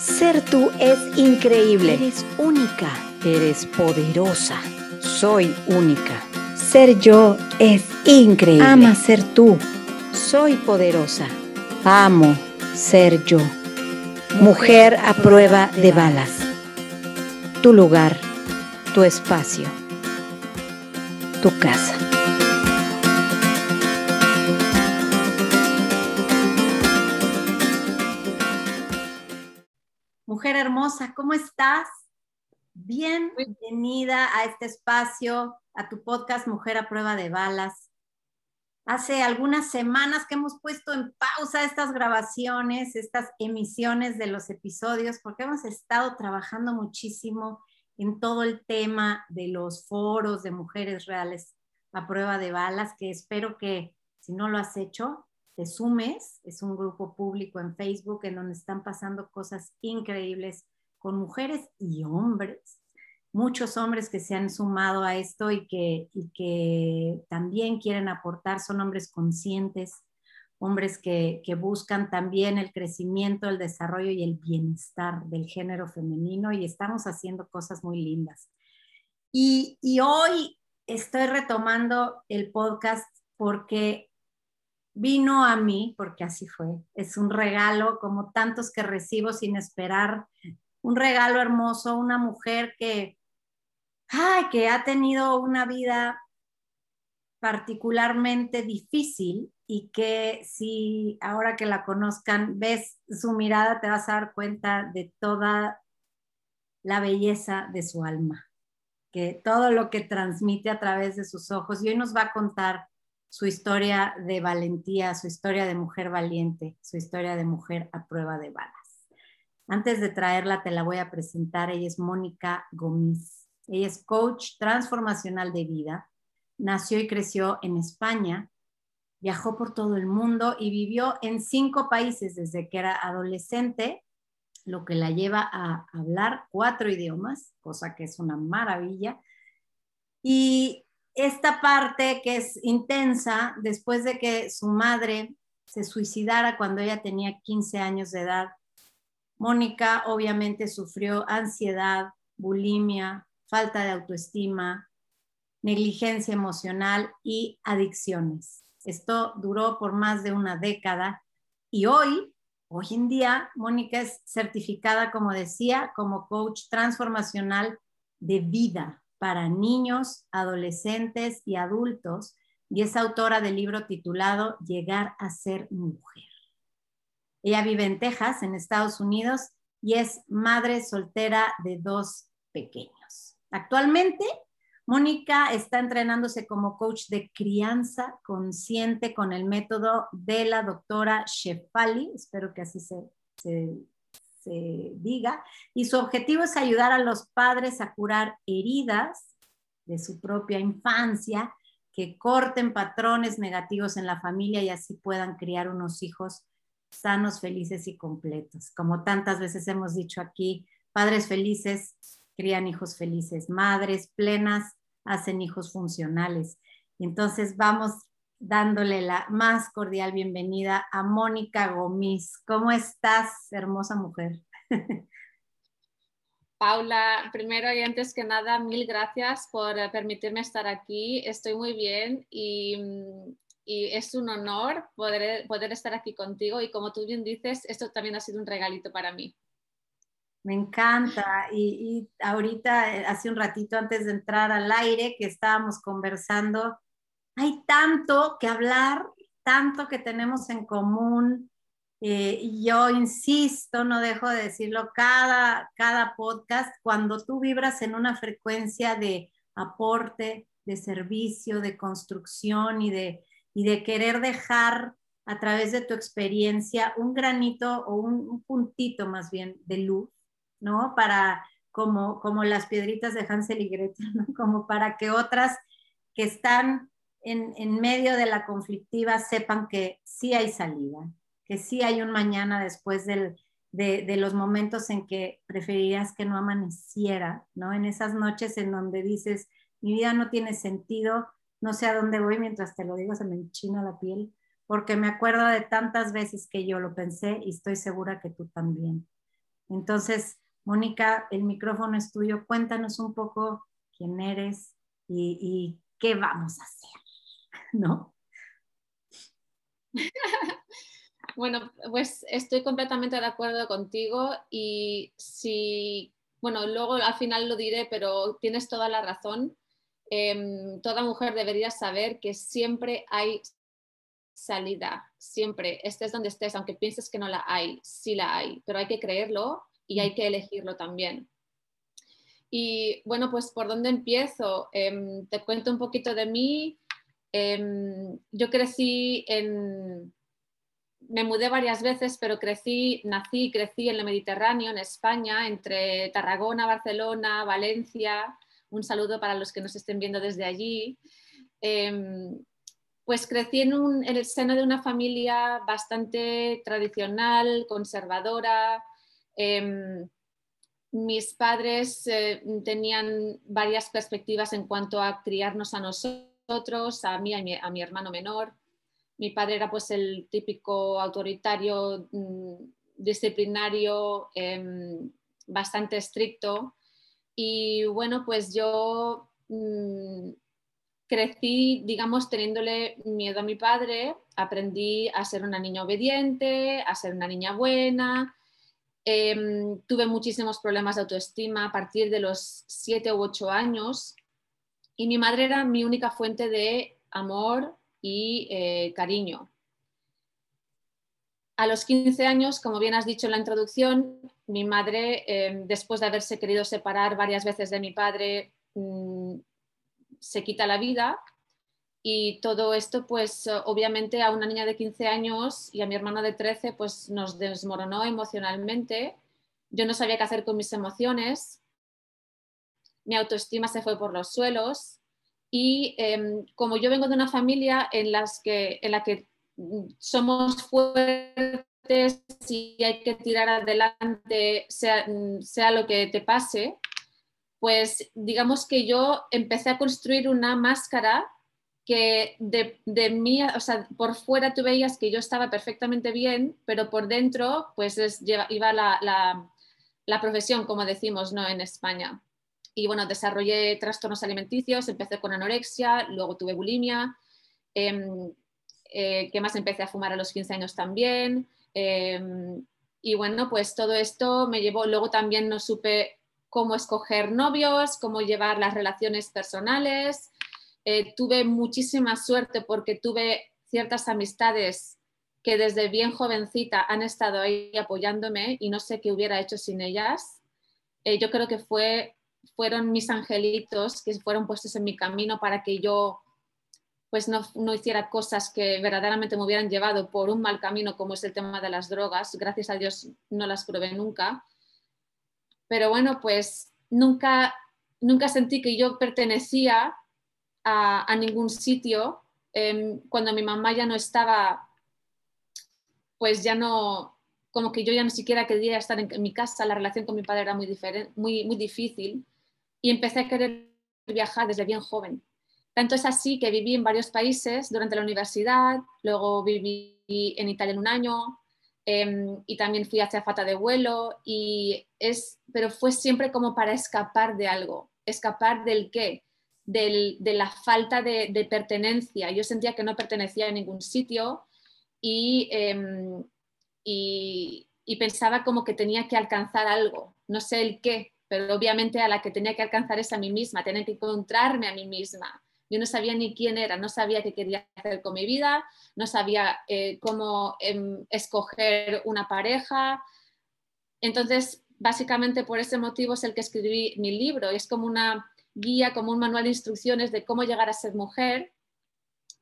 Ser tú es increíble. Eres única. Eres poderosa. Soy única. Ser yo es increíble. Ama ser tú. Soy poderosa. Amo ser yo. Mujer a prueba de balas. Tu lugar, tu espacio, tu casa. ¿Cómo estás? Bienvenida a este espacio, a tu podcast Mujer a prueba de balas. Hace algunas semanas que hemos puesto en pausa estas grabaciones, estas emisiones de los episodios, porque hemos estado trabajando muchísimo en todo el tema de los foros de mujeres reales a prueba de balas, que espero que si no lo has hecho, te sumes. Es un grupo público en Facebook en donde están pasando cosas increíbles con mujeres y hombres. Muchos hombres que se han sumado a esto y que, también quieren aportar son hombres conscientes, hombres que, buscan también el crecimiento, el desarrollo y el bienestar del género femenino y estamos haciendo cosas muy lindas. Y hoy estoy retomando el podcast porque vino a mí, porque así fue, es un regalo como tantos que recibo sin esperar, un regalo hermoso, una mujer que, ay, que ha tenido una vida particularmente difícil y que si ahora que la conozcan ves su mirada te vas a dar cuenta de toda la belleza de su alma, que todo lo que transmite a través de sus ojos y hoy nos va a contar su historia de valentía, su historia de mujer valiente, su historia de mujer a prueba de balas. Antes de traerla, te la voy a presentar. Ella es Mónica Gómez. Ella es coach transformacional de vida. Nació y creció en España. Viajó por todo el mundo y vivió en cinco países desde que era adolescente, lo que la lleva a hablar cuatro idiomas, cosa que es una maravilla. Y esta parte que es intensa, después de que su madre se suicidara cuando ella tenía 15 años de edad, Mónica obviamente sufrió ansiedad, bulimia, falta de autoestima, negligencia emocional y adicciones. Esto duró por más de una década y hoy, hoy en día, Mónica es certificada, como decía, como coach transformacional de vida para niños, adolescentes y adultos y es autora del libro titulado Llegar a ser mujer. Ella vive en Texas, en Estados Unidos, y es madre soltera de dos pequeños. Actualmente, Mónica está entrenándose como coach de crianza consciente con el método de la doctora Shefali, espero que así se, se se diga, y su objetivo es ayudar a los padres a curar heridas de su propia infancia, que corten patrones negativos en la familia y así puedan criar unos hijos sanos, felices y completos. Como tantas veces hemos dicho aquí, padres felices crían hijos felices, madres plenas hacen hijos funcionales. Entonces vamos dándole la más cordial bienvenida a Mónica Gómez. ¿Cómo estás, hermosa mujer? Paula, primero y antes que nada, mil gracias por permitirme estar aquí. Estoy muy bien y, mm, y es un honor poder, poder estar aquí contigo y como tú bien dices, esto también ha sido un regalito para mí. Me encanta. Y, y, ahorita, eh, hace un ratito antes de entrar al aire, que estábamos conversando hay tanto que hablar, tanto que tenemos en común. Eh, yo insisto, no dejo de decirlo cada, cada podcast, cuando tú vibras en una frecuencia de aporte, de servicio, de construcción y de, y de querer dejar a través de tu experiencia un granito o un, puntito más bien de luz, ¿no? Para, como, como las piedritas de Hansel y Gretel, ¿no? Como para que otras que están en, medio de la conflictiva sepan que sí hay salida, que sí hay un mañana después de, los momentos en que preferirías que no amaneciera, ¿no? En esas noches en donde dices, mi vida no tiene sentido, no sé a dónde voy, mientras te lo digo se me enchina la piel, porque me acuerdo de tantas veces que yo lo pensé y estoy segura que tú también. Entonces, Mónica, el micrófono es tuyo. Cuéntanos un poco quién eres y, qué vamos a hacer, ¿no? Bueno, pues estoy completamente de acuerdo contigo y si, bueno, luego al final lo diré, pero tienes toda la razón. Em, toda mujer debería saber que siempre hay salida, siempre, estés donde estés, aunque pienses que no la hay, sí la hay, pero hay que creerlo y hay que elegirlo también. Y bueno, pues por dónde empiezo? Em, te cuento un poquito de mí. Em, yo crecí en, me mudé varias veces, pero crecí, nací y crecí en el Mediterráneo, en España, entre Tarragona, Barcelona, Valencia. Un saludo para los que nos estén viendo desde allí. Em, pues crecí en, el seno de una familia bastante tradicional, conservadora. Em, mis padres eh, tenían varias perspectivas en cuanto a criarnos a nosotros, a mí y a mi hermano menor mi padre era pues el típico autoritario, mm, disciplinario, em, bastante estricto. Y bueno, pues yo mm, crecí, digamos, teniéndole miedo a mi padre, aprendí a ser una niña obediente, a ser una niña buena. Em, tuve muchísimos problemas de autoestima a partir de los siete u ocho años y mi madre era mi única fuente de amor, y eh, cariño. A los 15 años, como bien has dicho en la introducción, mi madre, em, después de haberse querido separar varias veces de mi padre, mm, se quita la vida y todo esto, pues obviamente a una niña de 15 años y a mi hermano de 13, pues nos desmoronó emocionalmente. Yo no sabía qué hacer con mis emociones. Mi autoestima se fue por los suelos y em, como yo vengo de una familia en la que somos fuertes y hay que tirar adelante, sea, sea lo que te pase, pues digamos que yo empecé a construir una máscara que de, de, mí, o sea, por fuera tú veías que yo estaba perfectamente bien, pero por dentro pues es, iba la, la, la profesión, como decimos, ¿no? En España y bueno, desarrollé trastornos alimenticios, empecé con anorexia, luego tuve bulimia, eh, eh, que más empecé a fumar a los 15 años también. Em, y bueno, pues todo esto me llevó, luego también no supe cómo escoger novios, cómo llevar las relaciones personales. Eh, tuve muchísima suerte porque tuve ciertas amistades que desde bien jovencita han estado ahí apoyándome y no sé qué hubiera hecho sin ellas. Eh, yo creo que fue fueron mis angelitos que fueron puestos en mi camino para que yo pues no, no, hiciera cosas que verdaderamente me hubieran llevado por un mal camino como es el tema de las drogas. Gracias a Dios no las probé nunca. Pero bueno, pues nunca, nunca sentí que yo pertenecía a, ningún sitio. Em, cuando mi mamá ya no estaba, pues ya no, como que yo ya ni siquiera quería estar en, mi casa, la relación con mi padre era muy, muy, muy difícil y empecé a querer viajar desde bien joven. Tanto es así que viví en varios países durante la universidad, luego viví en Italia en un año em, y también fui hacia Fata de vuelo, y es, pero fue siempre como para escapar de algo, escapar del qué, del, de la falta de, de, pertenencia. Yo sentía que no pertenecía a ningún sitio y, em, y, y pensaba como que tenía que alcanzar algo, no sé el qué, pero obviamente a la que tenía que alcanzar es a mí misma, tenía que encontrarme a mí misma. Yo no sabía ni quién era, no sabía qué quería hacer con mi vida, no sabía eh, cómo em, escoger una pareja. Entonces, básicamente por ese motivo es el que escribí mi libro. Es como una guía, como un manual de instrucciones de cómo llegar a ser mujer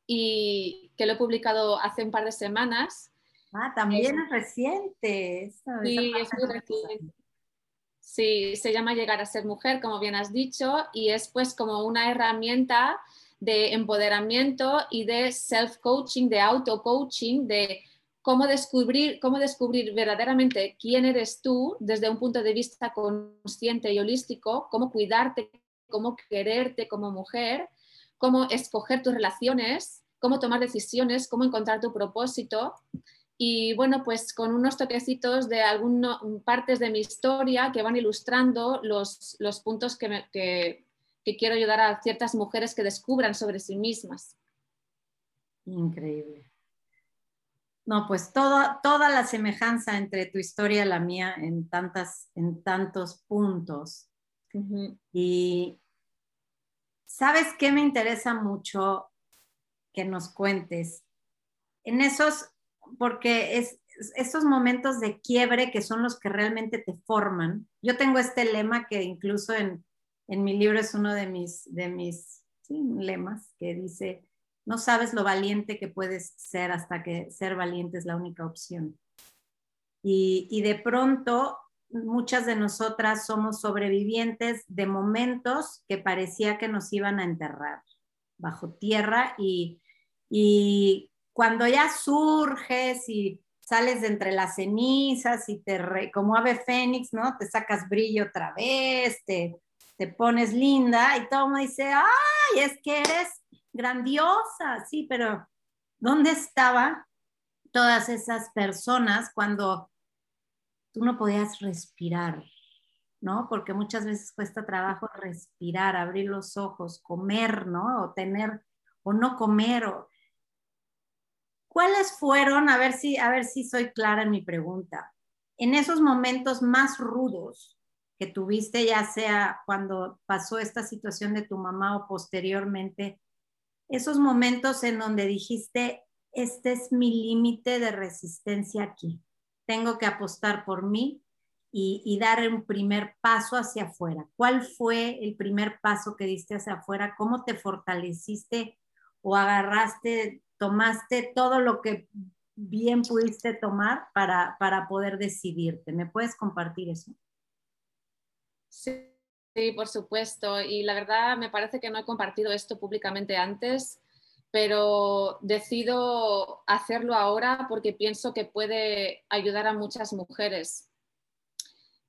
y que lo he publicado hace un par de semanas. Ah, también es, reciente. sí, es muy reciente. Sí, se llama Llegar a ser mujer, como bien has dicho, y es pues como una herramienta de empoderamiento y de self-coaching, de auto-coaching, de cómo descubrir, cómo descubrir verdaderamente quién eres tú desde un punto de vista consciente y holístico, cómo cuidarte, cómo quererte como mujer, cómo escoger tus relaciones, cómo tomar decisiones, cómo encontrar tu propósito y bueno, pues con unos toquecitos de algunas partes de mi historia que van ilustrando los, los puntos que, que, que, quiero ayudar a ciertas mujeres que descubran sobre sí mismas. Increíble. No, pues toda, toda la semejanza entre tu historia y la mía en, tantas, en tantos puntos. Y sabes qué me interesa mucho que nos cuentes. En esos porque es estos momentos de quiebre que son los que realmente te forman. Yo tengo este lema que incluso en, en mi libro es uno de mis, de mis lemas, que dice, no sabes lo valiente que puedes ser hasta que ser valiente es la única opción. Y, y de pronto, muchas de nosotras somos sobrevivientes de momentos que parecía que nos iban a enterrar bajo tierra y, y cuando ya surges y sales de entre las cenizas y te, como ave fénix, ¿no? Te sacas brillo otra vez, te, te pones linda y todo el mundo dice, ay, es que eres grandiosa, sí, pero ¿dónde estaban todas esas personas cuando tú no podías respirar? ¿no? Porque muchas veces cuesta trabajo respirar, abrir los ojos, comer, ¿no? O tener, o no comer, o ¿Cuáles fueron, a ver si, a ver si soy clara en mi pregunta, en esos momentos más rudos que tuviste, ya sea cuando pasó esta situación de tu mamá o posteriormente, esos momentos en donde dijiste, este es mi límite de resistencia aquí, tengo que apostar por mí y, y, dar un primer paso hacia afuera. ¿Cuál fue el primer paso que diste hacia afuera? ¿Cómo te fortaleciste o agarraste tomaste todo lo que bien pudiste tomar para, para poder decidirte. ¿Me puedes compartir eso? Sí, sí, por supuesto. Y la verdad me parece que no he compartido esto públicamente antes, pero decido hacerlo ahora porque pienso que puede ayudar a muchas mujeres.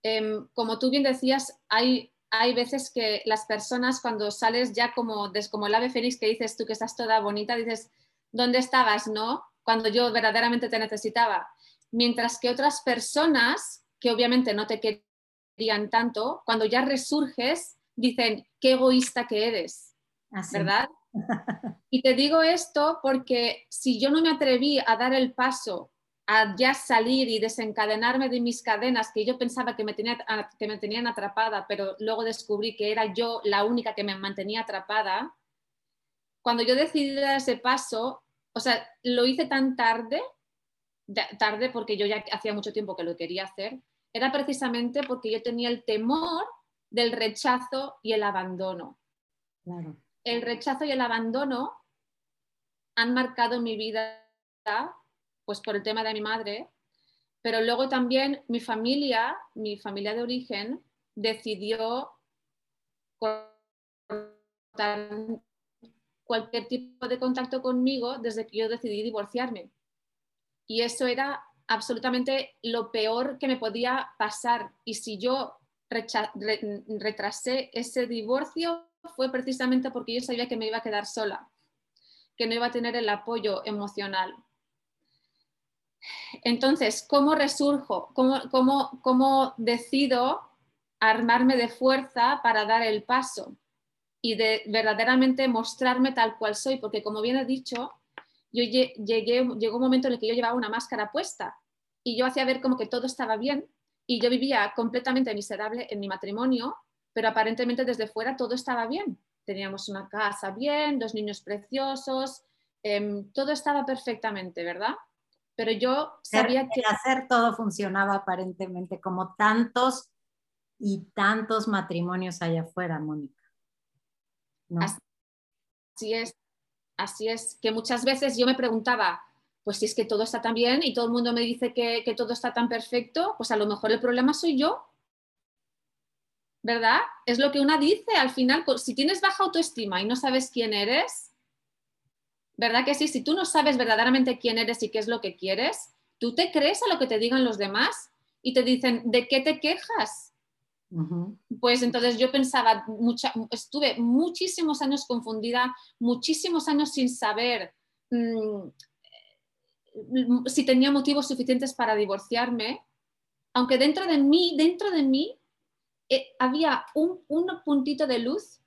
Em, como tú bien decías, hay, hay veces que las personas cuando sales ya como, como el ave fénix que dices tú que estás toda bonita, dices, dónde estabas, ¿no? Cuando yo verdaderamente te necesitaba. Mientras que otras personas, que obviamente no te querían tanto, cuando ya resurges, dicen, qué egoísta que eres, ¿verdad? Y te digo esto porque si yo no me atreví a dar el paso a ya salir y desencadenarme de mis cadenas que yo pensaba que me, tenía, que me tenían atrapada, pero luego descubrí que era yo la única que me mantenía atrapada, cuando yo decidí dar ese paso, o sea, lo hice tan tarde, tarde porque yo ya hacía mucho tiempo que lo quería hacer, era precisamente porque yo tenía el temor del rechazo y el abandono. El rechazo y el abandono han marcado mi vida, pues por el tema de mi madre, pero luego también mi familia, mi familia de origen, decidió cortar cualquier tipo de contacto conmigo desde que yo decidí divorciarme. Y eso era absolutamente lo peor que me podía pasar. Y si yo retrasé ese divorcio fue precisamente porque yo sabía que me iba a quedar sola, que no iba a tener el apoyo emocional. Entonces, ¿cómo resurjo? ¿Cómo, cómo, cómo decido armarme de fuerza para dar el paso? Y de verdaderamente mostrarme tal cual soy, porque como bien he dicho, yo llegué, llegó un momento en el que yo llevaba una máscara puesta y yo hacía ver como que todo estaba bien y yo vivía completamente miserable en mi matrimonio, pero aparentemente desde fuera todo estaba bien. Teníamos una casa bien, dos niños preciosos, em, todo estaba perfectamente, ¿verdad? Pero yo sabía que... Hacer todo funcionaba aparentemente como tantos y tantos matrimonios allá afuera, Mónica. Así es, así es, que muchas veces yo me preguntaba, pues si es que todo está tan bien y todo el mundo me dice que, todo está tan perfecto, pues a lo mejor el problema soy yo. ¿Verdad? Es lo que una dice al final, si tienes baja autoestima y no sabes quién eres, ¿verdad que sí? Si tú no sabes verdaderamente quién eres y qué es lo que quieres, tú te crees a lo que te digan los demás y te dicen, ¿de qué te quejas? Pues entonces yo pensaba, estuve muchísimos años confundida, muchísimos años sin saber mm, si tenía motivos suficientes para divorciarme, aunque dentro de mí, dentro de mí, eh, había un puntito de luz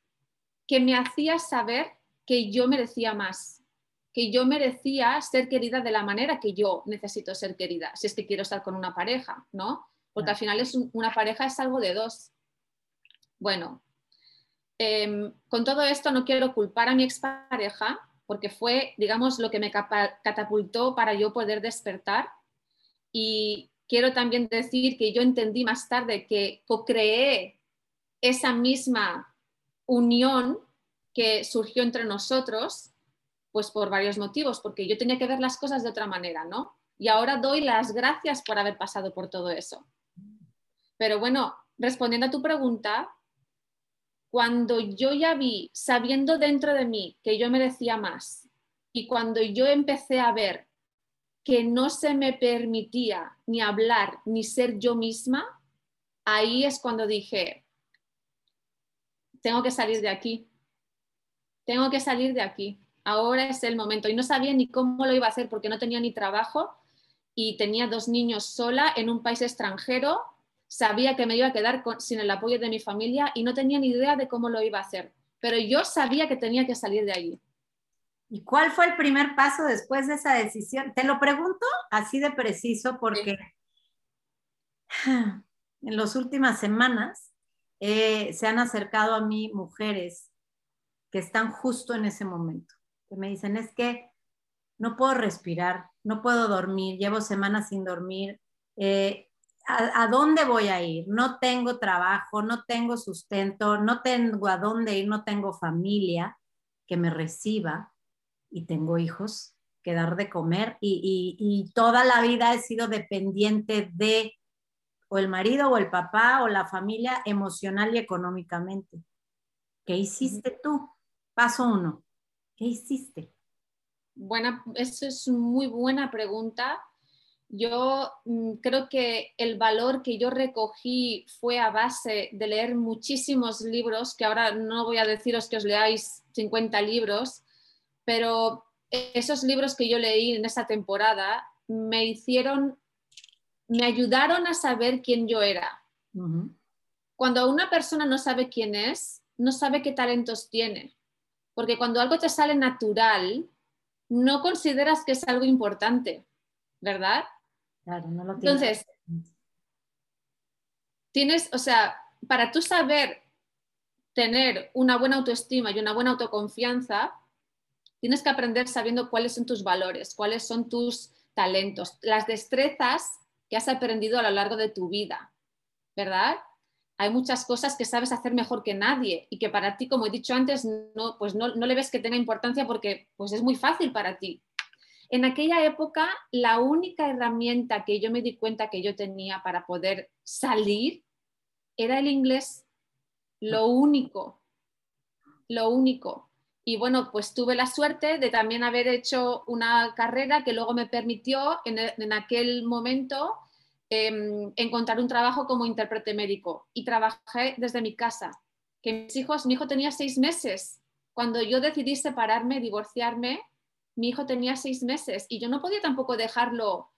que me hacía saber que yo merecía más, que yo merecía ser querida de la manera que yo necesito ser querida, si es que quiero estar con una pareja, ¿no? Porque al final es una pareja es algo de dos. Bueno, em, con todo esto no quiero culpar a mi expareja porque fue, digamos, lo que me catapultó para yo poder despertar. Y quiero también decir que yo entendí más tarde que co-creé esa misma unión que surgió entre nosotros, pues por varios motivos, porque yo tenía que ver las cosas de otra manera, ¿no? Y ahora doy las gracias por haber pasado por todo eso. Pero bueno, respondiendo a tu pregunta, cuando yo ya vi, sabiendo dentro de mí que yo merecía más, y cuando yo empecé a ver que no se me permitía ni hablar ni ser yo misma, ahí es cuando dije, tengo que salir de aquí, tengo que salir de aquí, ahora es el momento. Y no sabía ni cómo lo iba a hacer porque no tenía ni trabajo y tenía dos niños sola en un país extranjero sabía que me iba a quedar sin el apoyo de mi familia y no tenía ni idea de cómo lo iba a hacer, pero yo sabía que tenía que salir de allí. ¿Y cuál fue el primer paso después de esa decisión? Te lo pregunto así de preciso porque en las últimas semanas eh, se han acercado a mí mujeres que están justo en ese momento, que me dicen, es que no puedo respirar, no puedo dormir, llevo semanas sin dormir, eh, a, dónde voy a ir? No tengo trabajo, no tengo sustento, no tengo a dónde ir, no tengo familia que me reciba y tengo hijos que dar de comer y, y toda la vida he sido dependiente de o el marido o el papá o la familia emocional y económicamente. ¿Qué hiciste tú? Paso uno. ¿Qué hiciste? Buena, eso es muy buena pregunta yo mm, creo que el valor que yo recogí fue a base de leer muchísimos libros, que ahora no voy a deciros que os leáis 50 libros, pero esos libros que yo leí en esa temporada me hicieron, me ayudaron a saber quién yo era. Cuando una persona no sabe quién es, no sabe qué talentos tiene, porque cuando algo te sale natural, no consideras que es algo importante, ¿verdad? Entonces, tienes, o sea, para tú saber tener una buena autoestima y una buena autoconfianza, tienes que aprender sabiendo cuáles son tus valores, cuáles son tus talentos, las destrezas que has aprendido a lo largo de tu vida, ¿verdad? Hay muchas cosas que sabes hacer mejor que nadie y que para ti, como he dicho antes, no, pues no, no le ves que tenga importancia porque pues es muy fácil para ti. En aquella época, la única herramienta que yo me di cuenta que yo tenía para poder salir era el inglés. Lo único, lo único. Y bueno, pues tuve la suerte de también haber hecho una carrera que luego me permitió en, aquel momento em, encontrar un trabajo como intérprete médico. Y trabajé desde mi casa. Que mis hijos, mi hijo tenía seis meses. Cuando yo decidí separarme, divorciarme, mi hijo tenía seis meses y yo no podía tampoco dejarlo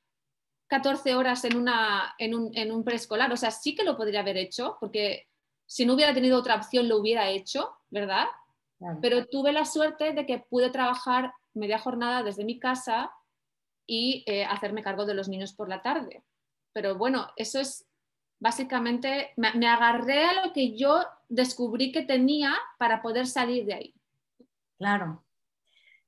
14 horas en, una, en, un, en un preescolar. O sea, sí que lo podría haber hecho, porque si no hubiera tenido otra opción lo hubiera hecho, ¿verdad? Pero tuve la suerte de que pude trabajar media jornada desde mi casa y eh, hacerme cargo de los niños por la tarde. Pero bueno, eso es básicamente, me, me agarré a lo que yo descubrí que tenía para poder salir de ahí. Claro,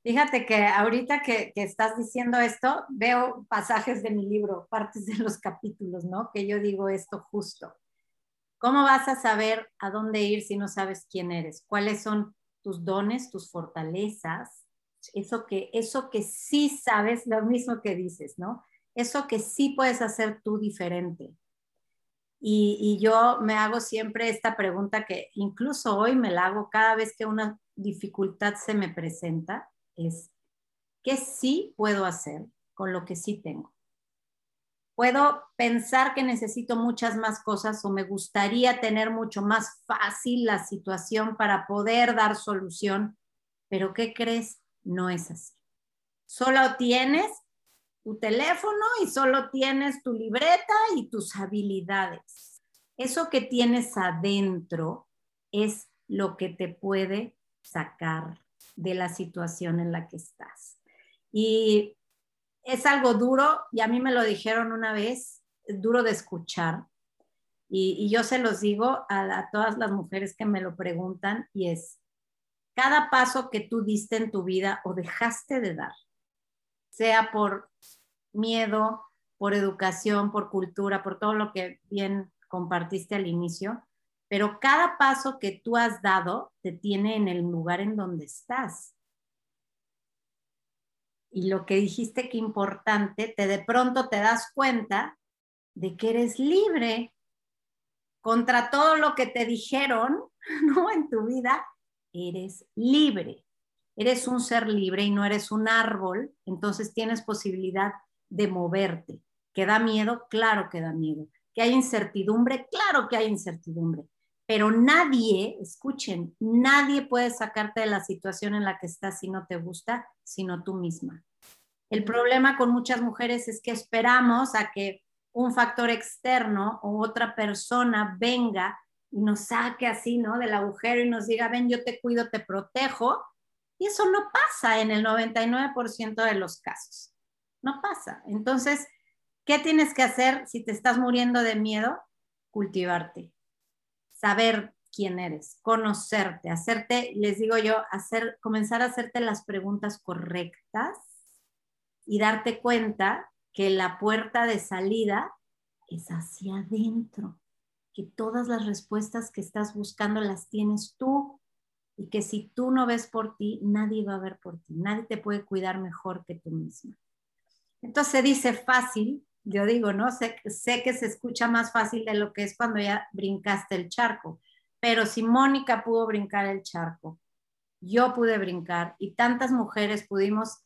Fíjate que ahorita que, estás diciendo esto, veo pasajes de mi libro, partes de los capítulos, ¿no? Que yo digo esto justo. ¿Cómo vas a saber a dónde ir si no sabes quién eres? ¿Cuáles son tus dones, tus fortalezas? Eso que, eso que sí sabes, lo mismo que dices, ¿no? Eso que sí puedes hacer tú diferente. Y, y yo me hago siempre esta pregunta que incluso hoy me la hago cada vez que una dificultad se me presenta es qué sí puedo hacer con lo que sí tengo. Puedo pensar que necesito muchas más cosas o me gustaría tener mucho más fácil la situación para poder dar solución, pero ¿qué crees? No es así. Solo tienes tu teléfono y solo tienes tu libreta y tus habilidades. Eso que tienes adentro es lo que te puede sacar de la situación en la que estás. Y es algo duro, y a mí me lo dijeron una vez, duro de escuchar. Y, yo se los digo a todas las mujeres que me lo preguntan, y es, cada paso que tú diste en tu vida o dejaste de dar, sea por miedo, por educación, por cultura, por todo lo que bien compartiste al inicio, pero cada paso que tú has dado te tiene en el lugar en donde estás. Y lo que dijiste que importante, te de pronto te das cuenta de que eres libre contra todo lo que te dijeron, ¿no? En tu vida, eres libre. Eres un ser libre y no eres un árbol, entonces tienes posibilidad de moverte. ¿Que da miedo? Claro que da miedo. ¿Que hay incertidumbre? Claro que hay incertidumbre. Pero nadie, escuchen, nadie puede sacarte de la situación en la que estás si no te gusta, sino tú misma. El problema con muchas mujeres es que esperamos a que un factor externo o otra persona venga y nos saque así, ¿no? Del agujero y nos diga, ven, yo te cuido, te protejo. Y eso no pasa en el 99% de los casos. No pasa. Entonces, ¿qué tienes que hacer si te estás muriendo de miedo? Cultivarte, saber quién eres, conocerte, hacerte, les digo yo, hacer, comenzar a hacerte las preguntas correctas y darte cuenta que la puerta de salida es hacia adentro que todas las respuestas que estás buscando las tienes tú y que si tú no ves por ti, nadie va a ver por ti, nadie te puede cuidar mejor que tú misma. Entonces dice fácil, yo digo, ¿no? Sé, sé que se escucha más fácil de lo que es cuando ya brincaste el charco, pero si Mónica pudo brincar el charco, yo pude brincar y tantas mujeres pudimos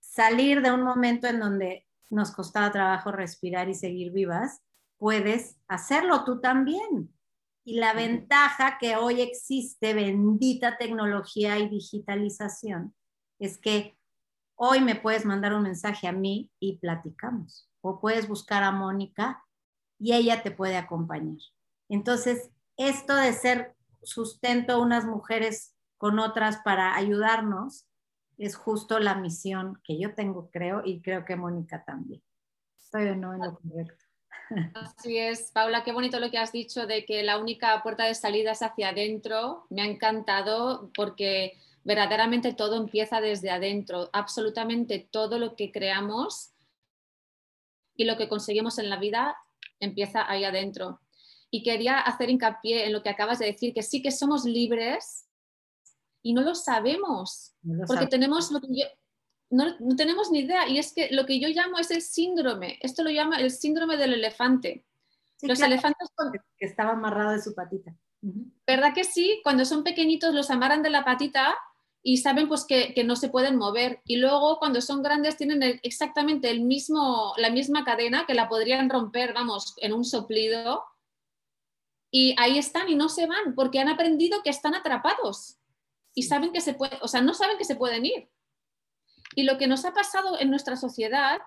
salir de un momento en donde nos costaba trabajo respirar y seguir vivas, puedes hacerlo tú también. Y la ventaja que hoy existe, bendita tecnología y digitalización, es que hoy me puedes mandar un mensaje a mí y platicamos. O puedes buscar a Mónica y ella te puede acompañar. Entonces, esto de ser sustento unas mujeres con otras para ayudarnos es justo la misión que yo tengo, creo, y creo que Mónica también. Estoy o no en lo correcto. Así es, Paula, qué bonito lo que has dicho de que la única puerta de salida es hacia adentro. Me ha encantado porque verdaderamente todo empieza desde adentro. Absolutamente todo lo que creamos y lo que conseguimos en la vida empieza ahí adentro. Y quería hacer hincapié en lo que acabas de decir, que sí que somos libres y no lo sabemos, porque tenemos lo que yo, no, tenemos ni idea. Y es que lo que yo llamo es el síndrome. Esto lo llama el síndrome del elefante. los elefantes... Que estaba amarrado de su patita. ¿Verdad que sí? Cuando son pequeñitos los amarran de la patita y saben pues que, no se pueden mover. Y luego cuando son grandes tienen exactamente el mismo, la misma cadena que la podrían romper, vamos, en un soplido. Y ahí están y no se van porque han aprendido que están atrapados y saben que se pueden, o sea, no saben que se pueden ir. Y lo que nos ha pasado en nuestra sociedad,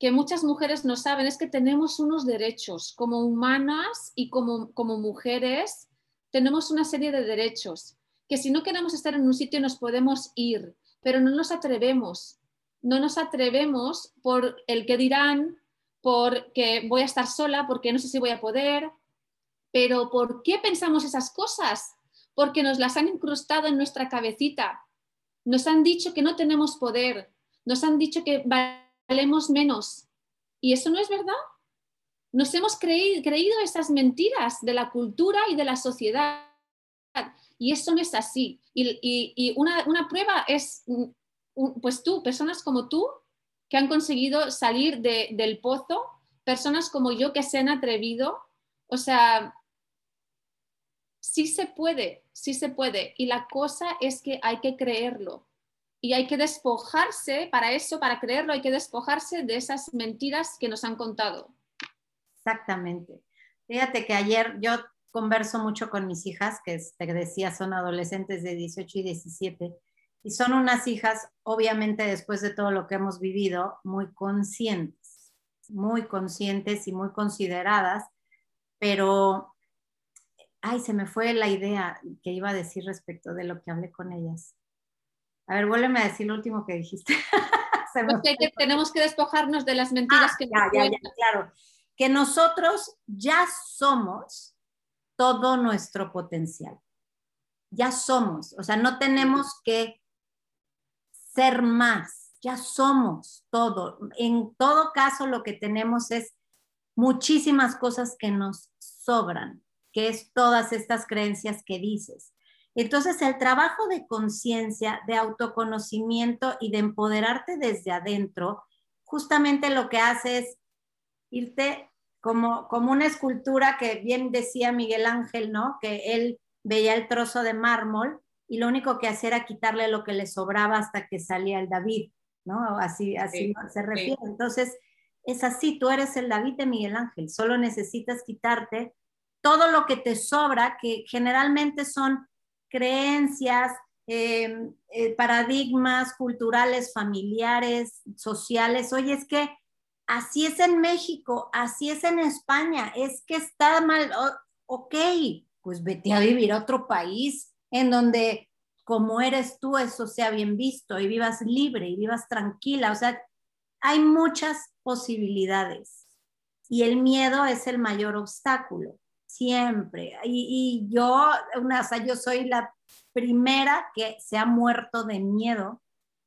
que muchas mujeres no saben, es que tenemos unos derechos como humanas y como, como mujeres, tenemos una serie de derechos, que si no queremos estar en un sitio nos podemos ir, pero no nos atrevemos. No nos atrevemos por el que dirán, porque voy a estar sola, porque no sé si voy a poder. Pero ¿por qué pensamos esas cosas? Porque nos las han incrustado en nuestra cabecita, nos han dicho que no tenemos poder, nos han dicho que valemos menos. ¿Y eso no es verdad? Nos hemos creído, esas mentiras de la cultura y de la sociedad. Y eso no es así. Y, una, prueba es, pues tú, personas como tú, que han conseguido salir del pozo, personas como yo que se han atrevido. O sea, sí se puede, sí se puede. Y la cosa es que hay que creerlo. Y hay que despojarse, para eso, para creerlo, hay que despojarse de esas mentiras que nos han contado. Exactamente. Fíjate que ayer yo converso mucho con mis hijas, que te decía son adolescentes de 18 y 17, Y son unas hijas, obviamente después de todo lo que hemos vivido, muy conscientes, muy conscientes y muy consideradas, pero, ay, se me fue la idea que iba a decir respecto de lo que hablé con ellas. A ver, vuélveme a decir lo último que dijiste. que tenemos que despojarnos de las mentiras ah, que ya, ya, ya, claro. Que nosotros ya somos todo nuestro potencial. Ya somos, o sea, no tenemos que ser más, ya somos todo. En todo caso, lo que tenemos es muchísimas cosas que nos sobran, que es todas estas creencias que dices. Entonces, el trabajo de conciencia, de autoconocimiento y de empoderarte desde adentro, justamente lo que hace es irte como, como una escultura que bien decía Miguel Ángel, ¿no? Que él veía el trozo de mármol y lo único que hacía era quitarle lo que le sobraba hasta que salía el David, ¿no? Así, así se refiere. Entonces, es así, tú eres el David de Miguel Ángel, solo necesitas quitarte todo lo que te sobra, que generalmente son creencias, em, eh, paradigmas culturales, familiares, sociales. Oye, es que así es en México, así es en España, es que está mal, ok, pues vete a vivir a otro país en donde como eres tú eso sea bien visto y vivas libre y vivas tranquila. O sea, hay muchas posibilidades y el miedo es el mayor obstáculo siempre. Y, yo, una, o yo soy la primera que se ha muerto de miedo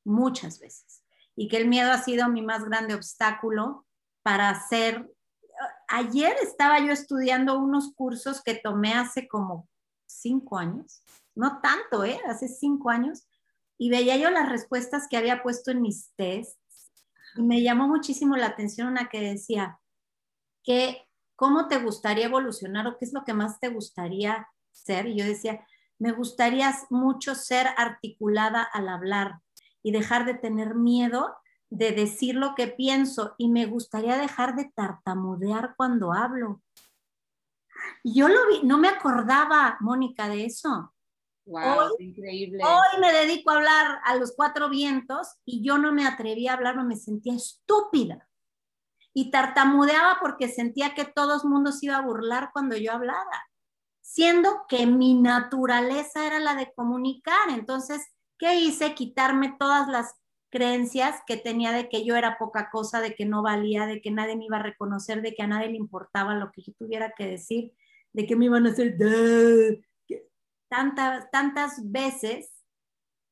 muchas veces y que el miedo ha sido mi más grande obstáculo para hacer. Ayer estaba yo estudiando unos cursos que tomé hace como cinco años, no tanto, ¿eh? Hace cinco años, y veía yo las respuestas que había puesto en mis tests y me llamó muchísimo la atención una que decía que ¿cómo te gustaría evolucionar o qué es lo que más te gustaría ser? Y yo decía, me gustaría mucho ser articulada al hablar y dejar de tener miedo de decir lo que pienso y me gustaría dejar de tartamudear cuando hablo. Y yo lo vi, no me acordaba, Mónica, de eso. Wow, increíble. Hoy me dedico a hablar a los cuatro vientos y yo no me atreví a hablar, no me sentía estúpida y tartamudeaba porque sentía que todo el mundo se iba a burlar cuando yo hablaba, siendo que mi naturaleza era la de comunicar. Entonces, ¿qué hice? Quitarme todas las creencias que tenía de que yo era poca cosa, de que no valía, de que nadie me iba a reconocer, de que a nadie le importaba lo que yo tuviera que decir, de que me iban a hacer tantas, tantas veces,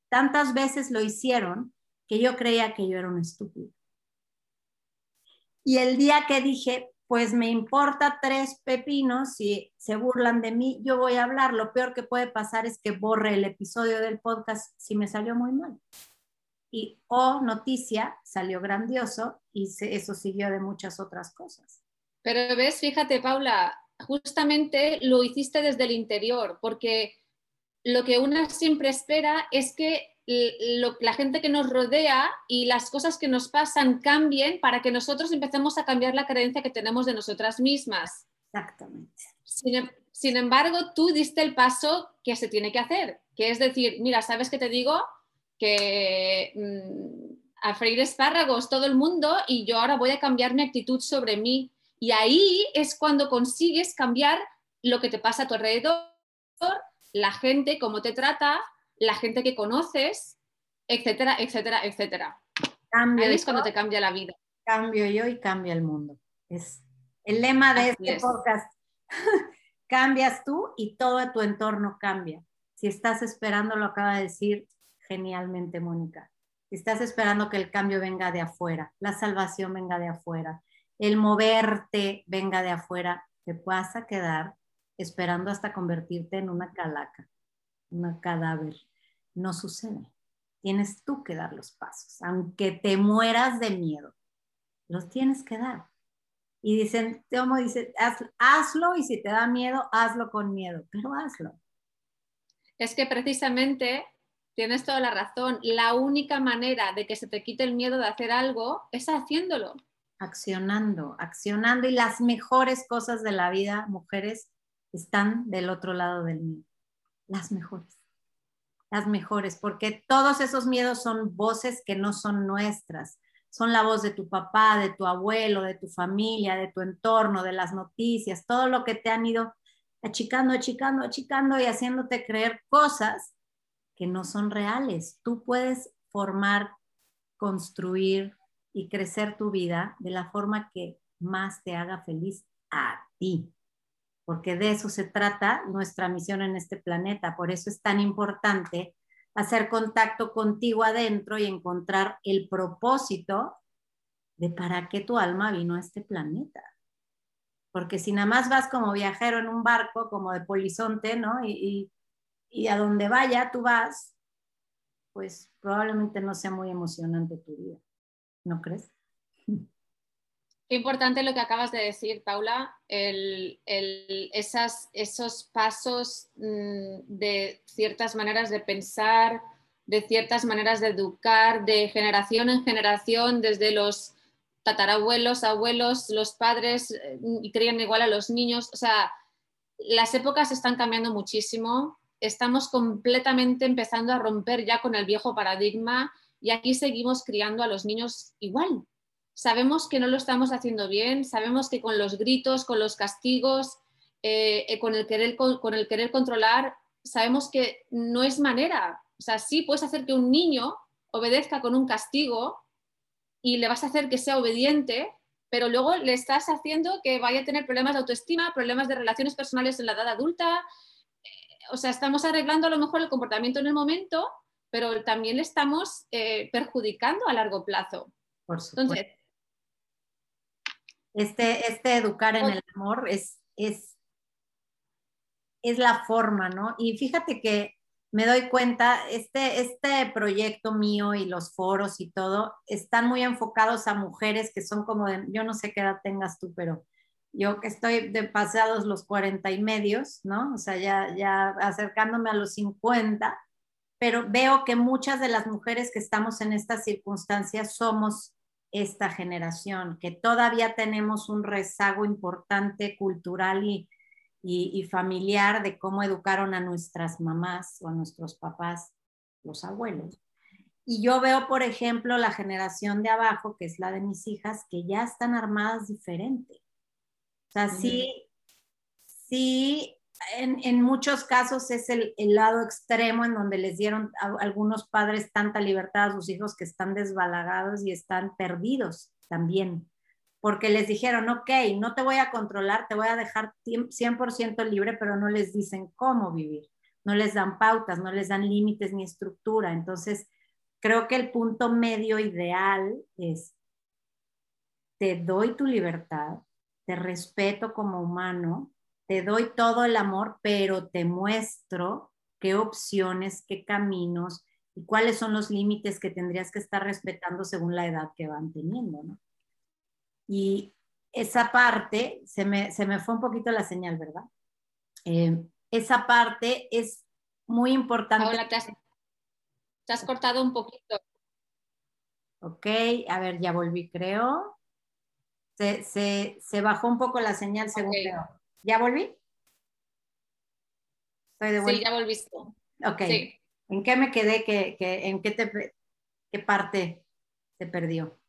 tantas veces lo hicieron que yo creía que yo era un estúpido. Y el día que dije, pues me importa tres pepinos, si se burlan de mí, yo voy a hablar. Lo peor que puede pasar es que borre el episodio del podcast si me salió muy mal. Y o oh, noticia, salió grandioso y eso siguió de muchas otras cosas. Pero ves, fíjate, Paula, justamente lo hiciste desde el interior, porque lo que una siempre espera es que la gente que nos rodea y las cosas que nos pasan cambien para que nosotros empecemos a cambiar la creencia que tenemos de nosotras mismas. Exactamente. Sin, em, embargo, tú diste el paso que se tiene que hacer, que es decir, mira, ¿sabes qué te digo? Que mm, a freír espárragos todo el mundo y yo ahora voy a cambiar mi actitud sobre mí. Y ahí es cuando consigues cambiar lo que te pasa a tu alrededor, la gente, cómo te trata, la gente que conoces, etcétera, etcétera, etcétera. Cambio Ahí es cuando te cambia la vida. Cambio yo y cambia el mundo. Es el lema de este podcast. Cambias tú y todo tu entorno cambia. Si estás esperando, lo acaba de decir genialmente Mónica. Si estás esperando que el cambio venga de afuera, la salvación venga de afuera, el moverte venga de afuera, te vas a quedar esperando hasta convertirte en una calaca, una cadáver no sucede. Tienes tú que dar los pasos, aunque te mueras de miedo, los tienes que dar. Y dicen, Teomo dice, hazlo y si te da miedo, hazlo con miedo, pero hazlo. Es que precisamente tienes toda la razón. La única manera de que se te quite el miedo de hacer algo es haciéndolo. Accionando, accionando. Y las mejores cosas de la vida, mujeres, están del otro lado del miedo. Las mejores las mejores, porque todos esos miedos son voces que no son nuestras, son la voz de tu papá, de tu abuelo, de tu familia, de tu entorno, de las noticias, todo lo que te han ido achicando, achicando, achicando y haciéndote creer cosas que no son reales. Tú puedes formar, construir y crecer tu vida de la forma que más te haga feliz a ti, porque de eso se trata nuestra misión en este planeta. Por eso es tan importante hacer contacto contigo adentro y encontrar el propósito de para qué tu alma vino a este planeta. Porque si nada más vas como viajero en un barco, como de polizonte, ¿no? Y, y a donde vaya tú vas, pues probablemente no sea muy emocionante tu vida. ¿No crees? Qué importante lo que acabas de decir, Paula, esos pasos mm, de ciertas maneras de pensar, de ciertas maneras de educar, de generación en generación, desde los tatarabuelos, abuelos, los padres, eh, y crían igual a los niños. O sea, las épocas están cambiando muchísimo, estamos completamente empezando a romper ya con el viejo paradigma y aquí seguimos criando a los niños igual, sabemos que no lo estamos haciendo bien, sabemos que con los gritos, con los castigos, eh, eh, con, el querer, con, el querer controlar, sabemos que no es manera. O sea, sí puedes hacer que un niño obedezca con un castigo y le vas a hacer que sea obediente, pero luego le estás haciendo que vaya a tener problemas de autoestima, problemas de relaciones personales en la edad adulta. Eh, o sea, estamos arreglando a lo mejor el comportamiento en el momento, pero también le estamos perjudicando a largo plazo. Por Entonces, este, este educar en el amor es, es, es la forma, ¿no? Y fíjate que me doy cuenta, este, este proyecto mío y los foros y todo están muy enfocados a mujeres que son como de, yo no sé qué edad tengas tú, pero yo que estoy de pasados los 40 y medios, ¿no? O sea, ya, ya acercándome a los 50, pero veo que muchas de las mujeres que estamos en estas circunstancias somos esta generación, que todavía tenemos un rezago importante cultural y, y, familiar de cómo educaron a nuestras mamás o a nuestros papás, los abuelos. Y yo veo, por ejemplo, la generación de abajo, que es la de mis hijas, que ya están armadas diferente. O sea, sí, sí en, muchos casos es el, lado extremo en donde les dieron a, algunos padres tanta libertad a sus hijos que están desbalagados y están perdidos también, porque les dijeron, ok, no te voy a controlar, te voy a dejar 100% libre, pero no les dicen cómo vivir, no les dan pautas, no les dan límites ni estructura. Entonces, creo que el punto medio ideal es, te doy tu libertad, te respeto como humano, te doy todo el amor, pero te muestro qué opciones, qué caminos y cuáles son los límites que tendrías que estar respetando según la edad que van teniendo, ¿no? Y esa parte, se me, fue un poquito la señal, ¿verdad? Eh, esa parte es muy importante. Ahora te has, cortado un poquito. Ok, a ver, ya volví, creo. Se, bajó un poco la señal, según creo. ¿Ya volví? Estoy de vuelta. Sí, ya volviste. Ok. ¿En qué me quedé? en qué, te, qué parte se perdió?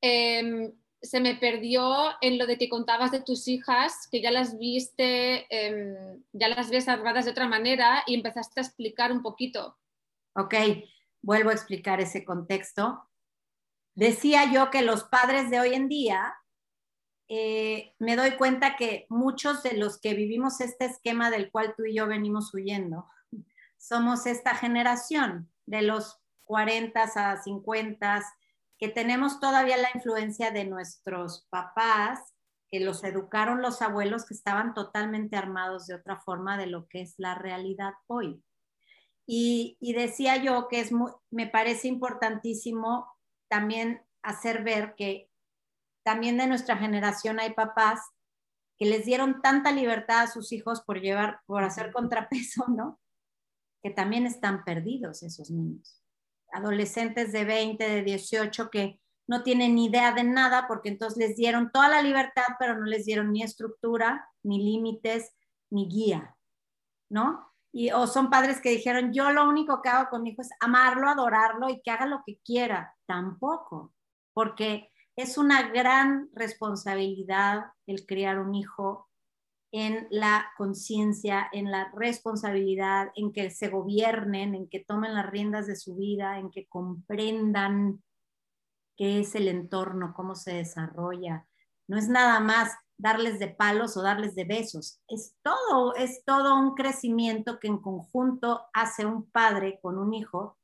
Em, se me perdió en lo de que contabas de tus hijas, que ya las viste, em, ya las ves armadas de otra manera y empezaste a explicar un poquito. Ok, vuelvo a explicar ese contexto. Decía yo que los padres de hoy en día eh, me doy cuenta que muchos de los que vivimos este esquema del cual tú y yo venimos huyendo, somos esta generación de los 40 a 50 que tenemos todavía la influencia de nuestros papás, que los educaron los abuelos que estaban totalmente armados de otra forma de lo que es la realidad hoy. Y, decía yo que es me parece importantísimo también hacer ver que también de nuestra generación hay papás que les dieron tanta libertad a sus hijos por llevar, por hacer contrapeso, ¿no? Que también están perdidos esos niños. Adolescentes de 20, de 18 que no tienen ni idea de nada porque entonces les dieron toda la libertad, pero no les dieron ni estructura, ni límites, ni guía, ¿no? y, o son padres que dijeron, yo lo único que hago con mi hijo es amarlo, adorarlo y que haga lo que quiera. Tampoco, porque es una gran responsabilidad el criar un hijo en la conciencia, en la responsabilidad, en que se gobiernen, en que tomen las riendas de su vida, en que comprendan qué es el entorno, cómo se desarrolla. No es nada más darles de palos o darles de besos. Es todo, es todo un crecimiento que en conjunto hace un padre con un hijo,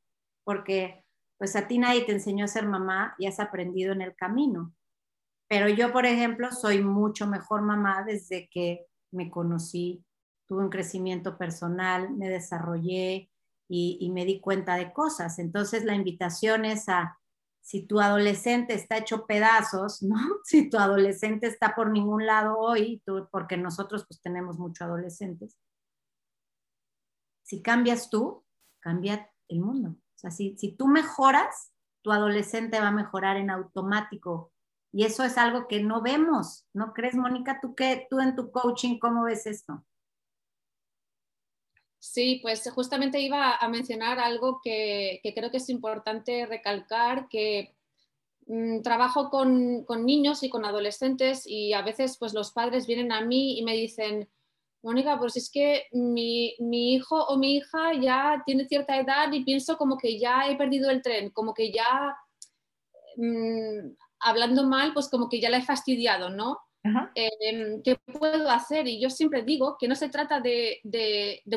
porque pues a ti nadie te enseñó a ser mamá y has aprendido en el camino. Pero yo, por ejemplo, soy mucho mejor mamá desde que me conocí, tuve un crecimiento personal, me desarrollé y, me di cuenta de cosas. Entonces la invitación es a si tu adolescente está hecho pedazos, ¿no? Si tu adolescente está por ningún lado hoy, porque nosotros pues tenemos muchos adolescentes, si cambias tú, cambia el mundo. Sea, si, si tú mejoras, tu adolescente va a mejorar en automático. Y eso es algo que no vemos, ¿no crees, Mónica? ¿Tú, qué, tú en tu coaching, cómo ves esto? Sí, pues justamente iba a mencionar algo que, creo que es importante recalcar, que mm, trabajo con, niños y con adolescentes y a veces pues los padres vienen a mí y me dicen, Mónica, pues es que mi, hijo o mi hija ya tiene cierta edad y pienso como que ya he perdido el tren, como que ya, mm, hablando mal, pues como que ya la he fastidiado, ¿no? Em, ¿Qué puedo hacer? Y yo siempre digo que no se trata de,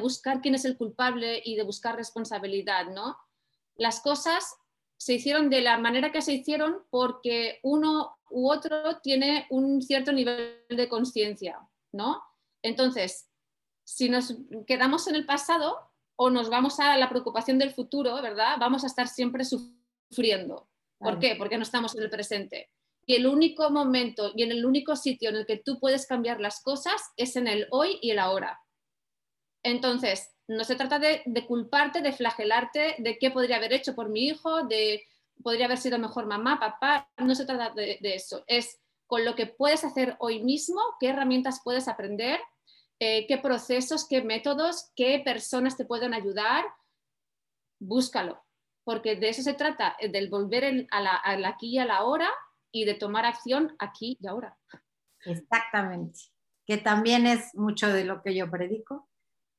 buscar quién es el culpable y de buscar responsabilidad, ¿no? Las cosas se hicieron de la manera que se hicieron porque uno u otro tiene un cierto nivel de conciencia, ¿no? Entonces, si nos quedamos en el pasado o nos vamos a la preocupación del futuro, ¿verdad? Vamos a estar siempre sufriendo. ¿Por qué? Porque no estamos en el presente. Y el único momento y en el único sitio en el que tú puedes cambiar las cosas es en el hoy y el ahora. Entonces, no se trata de, culparte, de flagelarte, de qué podría haber hecho por mi hijo, de podría haber sido mejor mamá, papá, no se trata de, eso. Es con lo que puedes hacer hoy mismo, qué herramientas puedes aprender, eh, qué procesos, qué métodos, qué personas te pueden ayudar, búscalo, porque de eso se trata, del volver a la, aquí y a la hora y de tomar acción aquí y ahora. Exactamente, que también es mucho de lo que yo predico.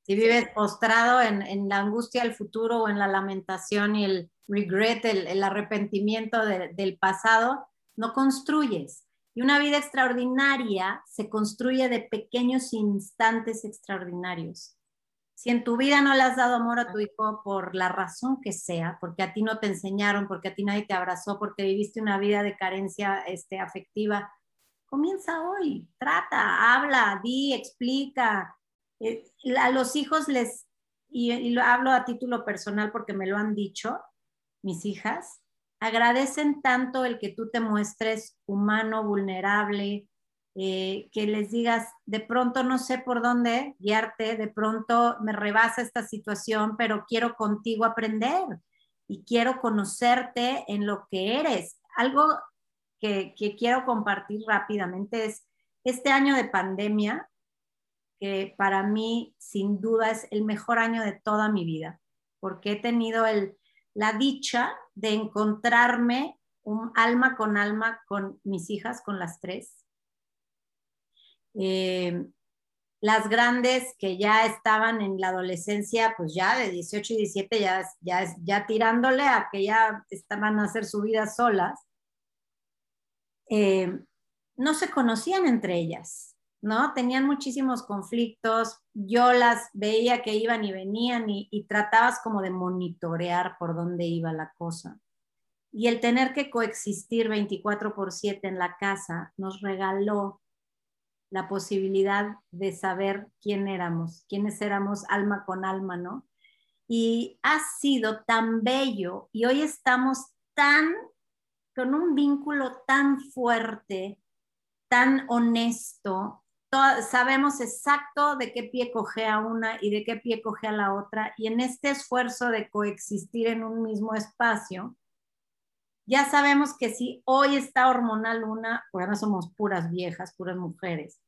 Si vives postrado en, la angustia del futuro o en la lamentación y el regret, el, arrepentimiento del pasado, no construyes. Y una vida extraordinaria se construye de pequeños instantes extraordinarios. Si en tu vida no le has dado amor a tu hijo por la razón que sea, porque a ti no te enseñaron, porque a ti nadie te abrazó, porque viviste una vida de carencia este, afectiva, comienza hoy, trata, habla, di, explica. Eh, a los hijos les, y, y lo hablo a título personal porque me lo han dicho mis hijas, agradecen tanto el que tú te muestres humano, vulnerable, eh, que les digas, de pronto no sé por dónde guiarte, de pronto me rebasa esta situación, pero quiero contigo aprender y quiero conocerte en lo que eres. Algo que, que quiero compartir rápidamente es este año de pandemia, que para mí sin duda es el mejor año de toda mi vida, porque he tenido el, la dicha de encontrarme un alma con alma con mis hijas, con las tres, eh, las grandes que ya estaban en la adolescencia, pues ya de 18 y 17, ya, ya, ya tirándole a que ya estaban a hacer su vida solas, eh, no se conocían entre ellas, ¿no? Tenían muchísimos conflictos, yo las veía que iban y venían y, y tratabas como de monitorear por dónde iba la cosa. Y el tener que coexistir 24 por 7 en la casa nos regaló la posibilidad de saber quién éramos, quiénes éramos alma con alma, ¿no? Y ha sido tan bello y hoy estamos tan, con un vínculo tan fuerte, tan honesto, sabemos exacto de qué pie coge a una y de qué pie coge a la otra, y en este esfuerzo de coexistir en un mismo espacio, ya sabemos que si hoy está hormonal una, pues no somos puras viejas, puras mujeres.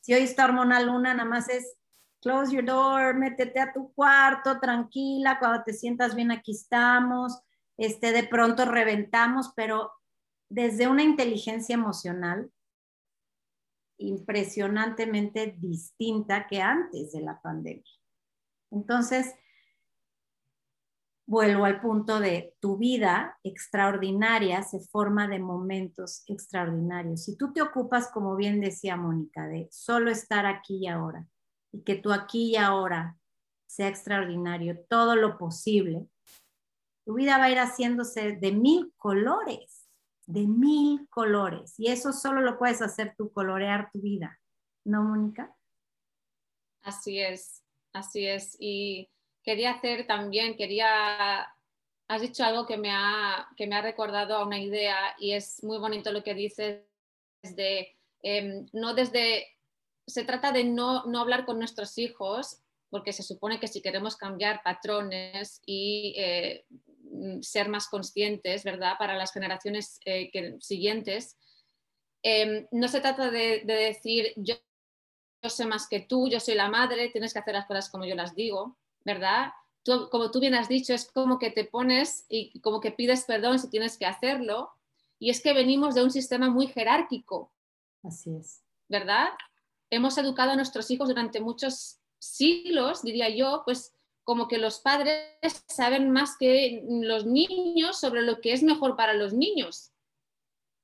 Si hoy está hormonal una, nada más es close your door, métete a tu cuarto, tranquila, cuando te sientas bien aquí estamos, este, de pronto reventamos, pero desde una inteligencia emocional impresionantemente distinta que antes de la pandemia. Entonces, vuelvo al punto de tu vida extraordinaria se forma de momentos extraordinarios. Si tú te ocupas, como bien decía Mónica, de solo estar aquí y ahora, y que tu aquí y ahora sea extraordinario, todo lo posible, tu vida va a ir haciéndose de mil colores, de mil colores. Y eso solo lo puedes hacer tú, colorear tu vida. ¿No, Mónica? Así es, así es. Y quería hacer también, quería, has dicho algo que me ha, que me ha recordado a una idea y es muy bonito lo que dices de, em, no desde, se trata de no, no hablar con nuestros hijos porque se supone que si queremos cambiar patrones y eh, ser más conscientes, ¿verdad? Para las generaciones eh, siguientes. Em, no se trata de, decir yo, sé más que tú, yo soy la madre, tienes que hacer las cosas como yo las digo, ¿verdad? como tú bien has dicho, es como que te pones y como que pides perdón si tienes que hacerlo. Y es que venimos de un sistema muy jerárquico. Así es. ¿Verdad? Hemos educado a nuestros hijos durante muchos siglos, diría yo, pues como que los padres saben más que los niños sobre lo que es mejor para los niños.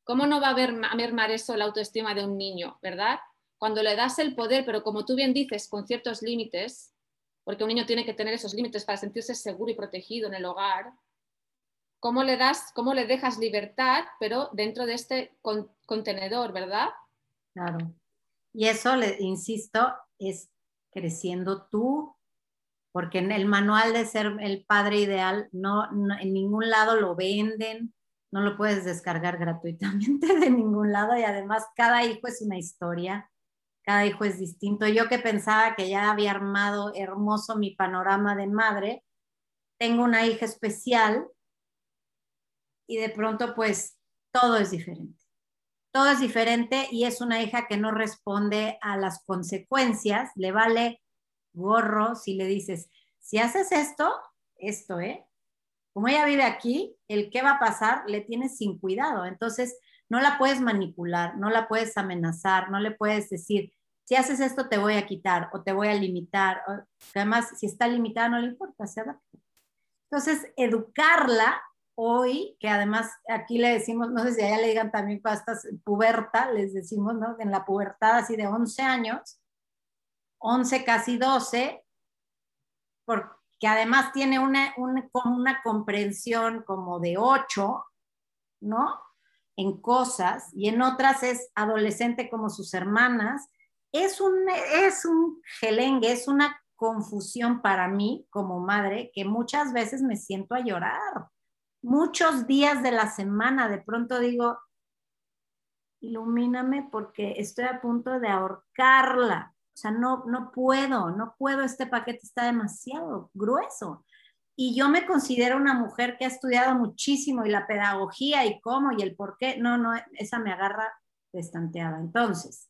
¿Cómo no va a, haber, a mermar eso la autoestima de un niño, verdad? Cuando le das el poder, pero como tú bien dices, con ciertos límites, porque un niño tiene que tener esos límites para sentirse seguro y protegido en el hogar, ¿cómo le das, cómo le dejas libertad, pero dentro de este contenedor, verdad? Claro. Y eso, le insisto, es creciendo tú porque en el manual de ser el padre ideal no, en ningún lado lo venden, no lo puedes descargar gratuitamente de ningún lado y además cada hijo es una historia, cada hijo es distinto. Yo que pensaba que ya había armado hermoso mi panorama de madre, tengo una hija especial y de pronto pues todo es diferente. Todo es diferente y es una hija que no responde a las consecuencias, le vale gorro si le dices, si haces esto, esto, ¿eh? Como ella vive aquí, el qué va a pasar le tienes sin cuidado. Entonces, no la puedes manipular, no la puedes amenazar, no le puedes decir, si haces esto te voy a quitar o te voy a limitar. además, si está limitada no le importa, se. Entonces, educarla hoy, que además aquí le decimos, no sé si allá le digan también para estas puberta, les decimos, ¿no? En la pubertad así de 11 años, 11, casi 12, porque además tiene una, una, comprensión como de 8, ¿no? En cosas, y en otras es adolescente como sus hermanas. Es un, es un gelengue, es una confusión para mí como madre que muchas veces me siento a llorar. Muchos días de la semana de pronto digo, ilumíname porque estoy a punto de ahorcarla. O sea, no, no puedo, no puedo, este paquete está demasiado grueso. Y yo me considero una mujer que ha estudiado muchísimo y la pedagogía y cómo y el por qué. No, no, esa me agarra destanteada. Entonces,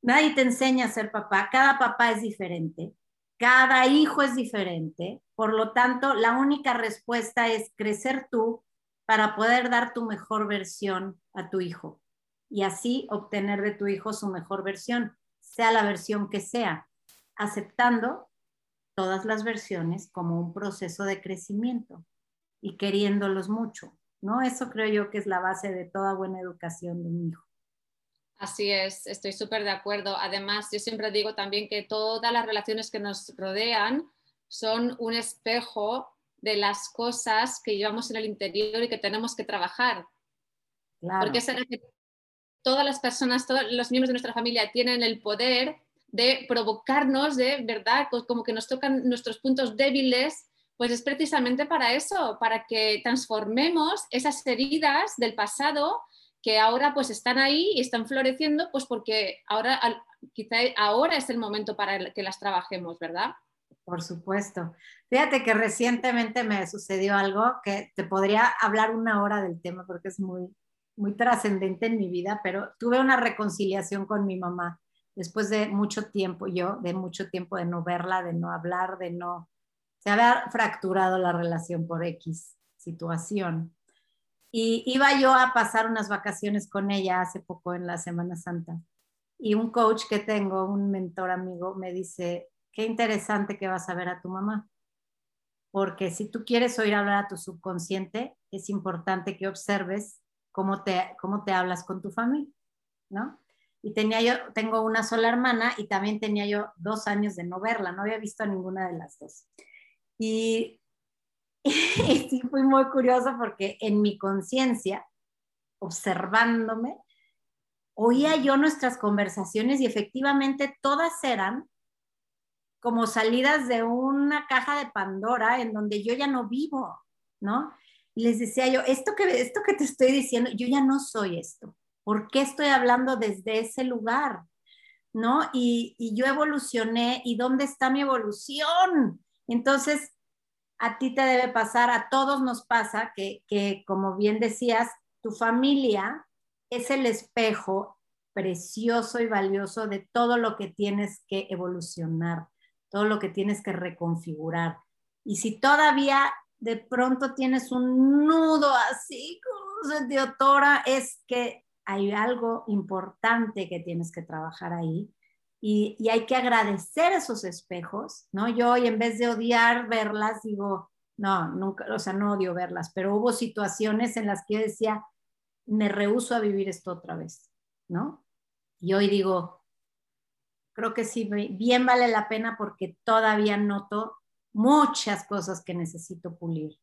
nadie te enseña a ser papá. Cada papá es diferente. Cada hijo es diferente. Por lo tanto, la única respuesta es crecer tú para poder dar tu mejor versión a tu hijo y así obtener de tu hijo su mejor versión sea la versión que sea, aceptando todas las versiones como un proceso de crecimiento y queriéndolos mucho, ¿no? Eso creo yo que es la base de toda buena educación de un hijo. Así es, estoy súper de acuerdo. Además, yo siempre digo también que todas las relaciones que nos rodean son un espejo de las cosas que llevamos en el interior y que tenemos que trabajar. Claro. Porque que todas las personas, todos los miembros de nuestra familia tienen el poder de provocarnos, de verdad, como que nos tocan nuestros puntos débiles, pues es precisamente para eso, para que transformemos esas heridas del pasado que ahora pues están ahí y están floreciendo, pues porque ahora quizá ahora es el momento para que las trabajemos, ¿verdad? Por supuesto. Fíjate que recientemente me sucedió algo que te podría hablar una hora del tema porque es muy, muy trascendente en mi vida, pero tuve una reconciliación con mi mamá. después de mucho tiempo, yo, de mucho tiempo de no verla, de no hablar, de no, se había fracturado la relación por X situación. Y iba yo a pasar unas vacaciones con ella hace poco en la Semana Santa. Y un coach que tengo, un mentor amigo, me dice, qué interesante que vas a ver a tu mamá. Porque si tú quieres oír hablar a tu subconsciente, es importante que observes cómo te, cómo te hablas con tu familia, ¿no? Y tenía yo, tengo una sola hermana y también tenía yo dos años de no verla, no había visto a ninguna de las dos. Y, y sí fui muy curiosa porque en mi conciencia, observándome, oía yo nuestras conversaciones y efectivamente todas eran como salidas de una caja de Pandora en donde yo ya no vivo, ¿no? Les decía yo, esto que, esto que te estoy diciendo, yo ya no soy esto. ¿Por qué estoy hablando desde ese lugar? ¿No? Y, y yo evolucioné y ¿dónde está mi evolución? Entonces, a ti te debe pasar, a todos nos pasa que, que, como bien decías, tu familia es el espejo precioso y valioso de todo lo que tienes que evolucionar, todo lo que tienes que reconfigurar. Y si todavía de pronto tienes un nudo así de otora, es que hay algo importante que tienes que trabajar ahí y, y, hay que agradecer esos espejos, ¿no? Yo hoy en vez de odiar verlas, digo, no, nunca, o sea, no odio verlas, pero hubo situaciones en las que yo decía, me rehuso a vivir esto otra vez, ¿no? Y hoy digo, creo que sí, bien vale la pena porque todavía noto muchas cosas que necesito pulir.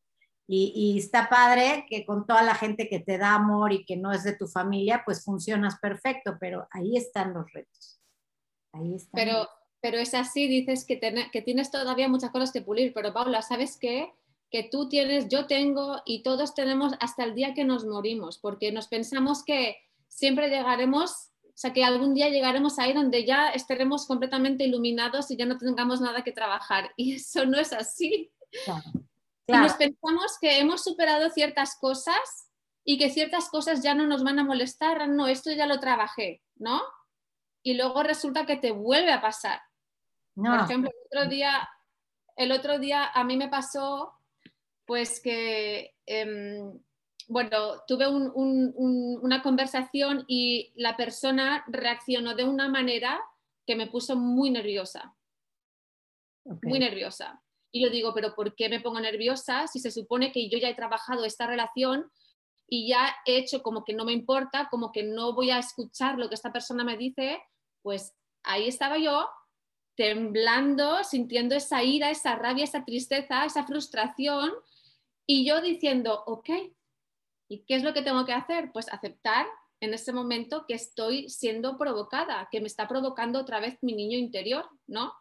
Y, y, está padre que con toda la gente que te da amor y que no es de tu familia, pues funcionas perfecto, pero ahí están los retos. Ahí están. Pero, pero es así, dices que, ten, que tienes todavía muchas cosas que pulir, pero Paula, ¿sabes qué? Que tú tienes, yo tengo y todos tenemos hasta el día que nos morimos, porque nos pensamos que siempre llegaremos o sea, que algún día llegaremos ahí donde ya estaremos completamente iluminados y ya no tengamos nada que trabajar. Y eso no es así. Claro. Claro. Nos pensamos que hemos superado ciertas cosas y que ciertas cosas ya no nos van a molestar. No, esto ya lo trabajé, ¿no? Y luego resulta que te vuelve a pasar. No. Por ejemplo, el otro día, el otro día a mí me pasó pues que eh, bueno, tuve un, un, un, una conversación y la persona reaccionó de una manera que me puso muy nerviosa. Okay. Muy nerviosa. Y yo digo, pero ¿por qué me pongo nerviosa si se supone que yo ya he trabajado esta relación y ya he hecho como que no me importa, como que no voy a escuchar lo que esta persona me dice? Pues ahí estaba yo temblando, sintiendo esa ira, esa rabia, esa tristeza, esa frustración y yo diciendo, ok, ¿Y qué es lo que tengo que hacer? Pues aceptar en ese momento que estoy siendo provocada, que me está provocando otra vez mi niño interior, ¿no?